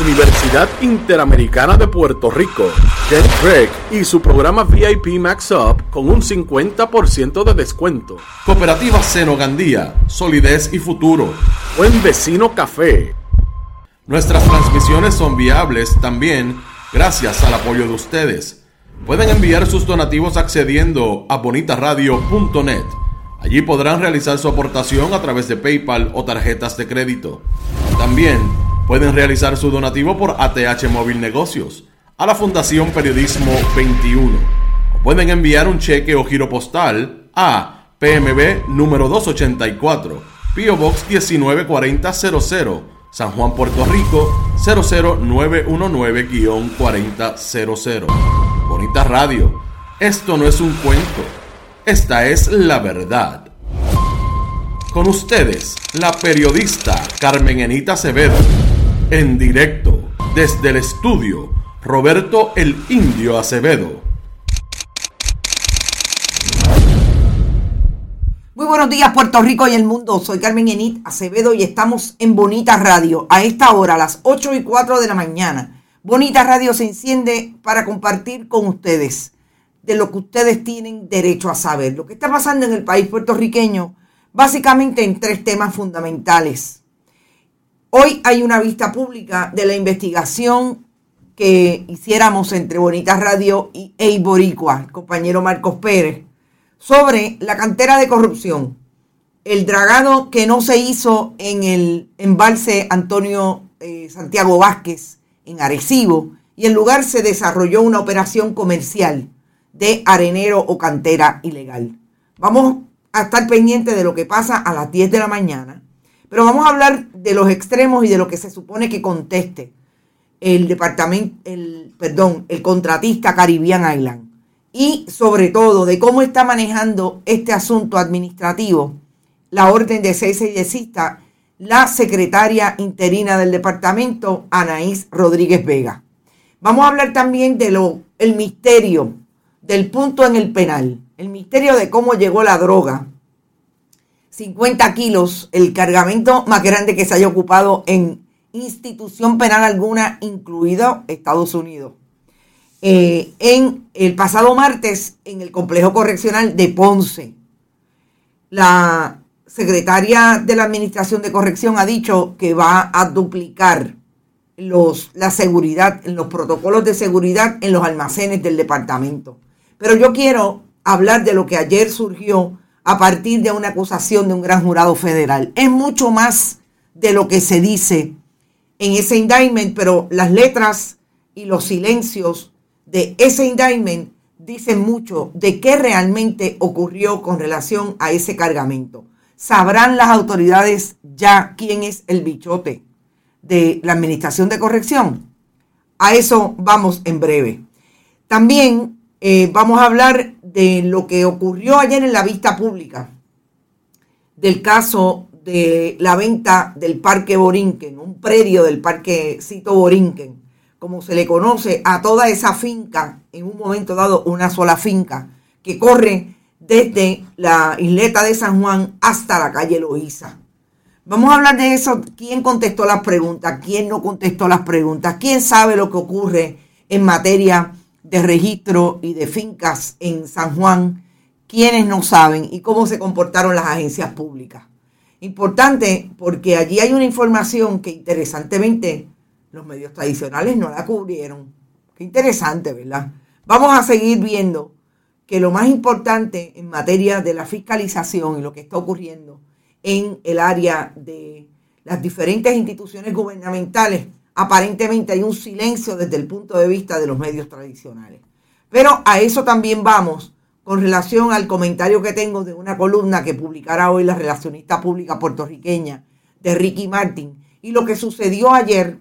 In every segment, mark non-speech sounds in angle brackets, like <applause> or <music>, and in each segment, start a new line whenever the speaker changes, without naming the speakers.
Universidad Interamericana de Puerto Rico, Jet Trek y su programa VIP Max Up con un 50% de descuento. Cooperativa Senogandía, Solidez y Futuro. Buen Vecino Café. Nuestras transmisiones son viables también gracias al apoyo de ustedes. Pueden enviar sus donativos accediendo a bonitaradio.net. Allí podrán realizar su aportación a través de PayPal o tarjetas de crédito. También Pueden realizar su donativo por ATH Móvil Negocios a la Fundación Periodismo 21 o pueden enviar un cheque o giro postal a PMB número 284, Pio Box 194000, San Juan, Puerto Rico 00919-4000. Bonita Radio, esto no es un cuento, esta es la verdad. Con ustedes, la periodista Carmen Enita Acevedo en directo desde el estudio Roberto el Indio Acevedo.
Muy buenos días Puerto Rico y el mundo. Soy Carmen Enit Acevedo y estamos en Bonita Radio a esta hora, a las 8 y 4 de la mañana. Bonita Radio se enciende para compartir con ustedes de lo que ustedes tienen derecho a saber. Lo que está pasando en el país puertorriqueño, básicamente en tres temas fundamentales Hoy hay una vista pública de la investigación que hiciéramos entre Bonitas Radio y Eiboricua, el compañero Marcos Pérez, sobre la cantera de corrupción, el dragado que no se hizo en el embalse Antonio eh, Santiago Vázquez en Arecibo, y en lugar se desarrolló una operación comercial de arenero o cantera ilegal. Vamos a estar pendientes de lo que pasa a las 10 de la mañana pero vamos a hablar de los extremos y de lo que se supone que conteste el departamento, el, perdón, el contratista Caribbean Island. Y sobre todo de cómo está manejando este asunto administrativo la orden de cese y desista la secretaria interina del departamento, Anaís Rodríguez Vega. Vamos a hablar también de lo, el misterio del punto en el penal, el misterio de cómo llegó la droga 50 kilos, el cargamento más grande que se haya ocupado en institución penal alguna, incluido Estados Unidos. Eh, en el pasado martes, en el complejo correccional de Ponce, la secretaria de la Administración de Corrección ha dicho que va a duplicar los, la seguridad, los protocolos de seguridad en los almacenes del departamento. Pero yo quiero hablar de lo que ayer surgió a partir de una acusación de un gran jurado federal. Es mucho más de lo que se dice en ese indictment, pero las letras y los silencios de ese indictment dicen mucho de qué realmente ocurrió con relación a ese cargamento. Sabrán las autoridades ya quién es el bichote de la Administración de Corrección. A eso vamos en breve. También eh, vamos a hablar de lo que ocurrió ayer en la vista pública, del caso de la venta del Parque Borinquen, un predio del Parque Cito Borinquen, como se le conoce a toda esa finca, en un momento dado una sola finca, que corre desde la isleta de San Juan hasta la calle Loíza. Vamos a hablar de eso, quién contestó las preguntas, quién no contestó las preguntas, quién sabe lo que ocurre en materia de registro y de fincas en San Juan, quienes no saben y cómo se comportaron las agencias públicas. Importante porque allí hay una información que interesantemente los medios tradicionales no la cubrieron. Qué interesante, ¿verdad? Vamos a seguir viendo que lo más importante en materia de la fiscalización y lo que está ocurriendo en el área de las diferentes instituciones gubernamentales aparentemente hay un silencio desde el punto de vista de los medios tradicionales. Pero a eso también vamos con relación al comentario que tengo de una columna que publicará hoy la relacionista pública puertorriqueña de Ricky Martin y lo que sucedió ayer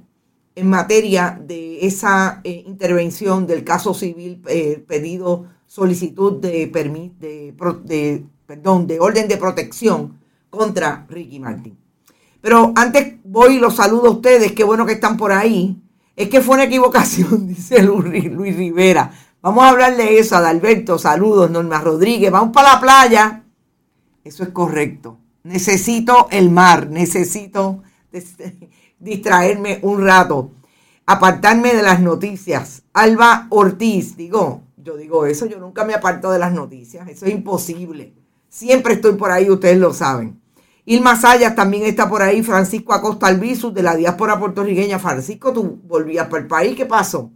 en materia de esa eh, intervención del caso civil eh, pedido solicitud de, de, de perdón, de orden de protección contra Ricky Martin. Pero antes voy y los saludo a ustedes, qué bueno que están por ahí. Es que fue una equivocación, <laughs> dice Luis Rivera. Vamos a hablarle de eso, Adalberto. Saludos, Norma Rodríguez. Vamos para la playa. Eso es correcto. Necesito el mar, necesito <laughs> distraerme un rato, apartarme de las noticias. Alba Ortiz, digo, yo digo eso, yo nunca me aparto de las noticias, eso es imposible. Siempre estoy por ahí, ustedes lo saben. Ilma Sayas también está por ahí, Francisco Acosta Albizu de la diáspora puertorriqueña. Francisco, tú volvías para el país, ¿qué pasó?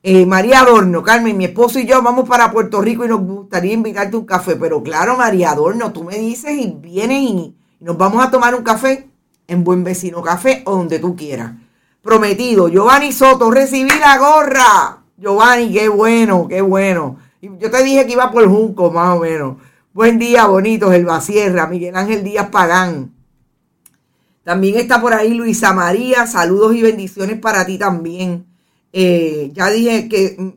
Eh, María Adorno, Carmen, mi esposo y yo vamos para Puerto Rico y nos gustaría invitarte un café. Pero claro, María Adorno, tú me dices y vienes y, nos vamos a tomar un café en Buen Vecino Café o donde tú quieras. Prometido, Giovanni Soto, recibí la gorra. Giovanni, qué bueno, qué bueno. Yo te dije que iba por Junco, más o menos. Buen día, bonitos, el Sierra, Miguel Ángel Díaz Pagán. También está por ahí Luisa María, saludos y bendiciones para ti también. Eh, ya dije que mm,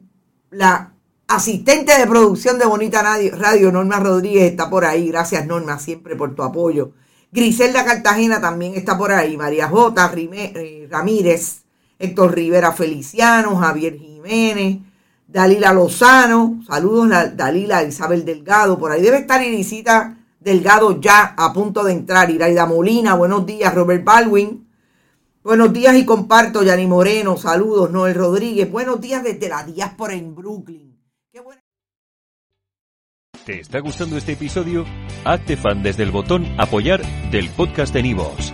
la asistente de producción de Bonita Radio, Norma Rodríguez, está por ahí. Gracias, Norma, siempre por tu apoyo. Griselda Cartagena también está por ahí. María J. Eh, Ramírez, Héctor Rivera Feliciano, Javier Jiménez, Dalila Lozano. Saludos, Dalila Isabel Delgado. Por ahí debe estar Irisita Delgado ya a punto de entrar. Iraida Molina, buenos días. Robert Baldwin. Buenos días y comparto, Yani Moreno, saludos, Noel Rodríguez, buenos días desde la diáspora en Brooklyn.
¿Te está gustando este episodio? Hazte fan desde el botón apoyar del podcast de Nivos.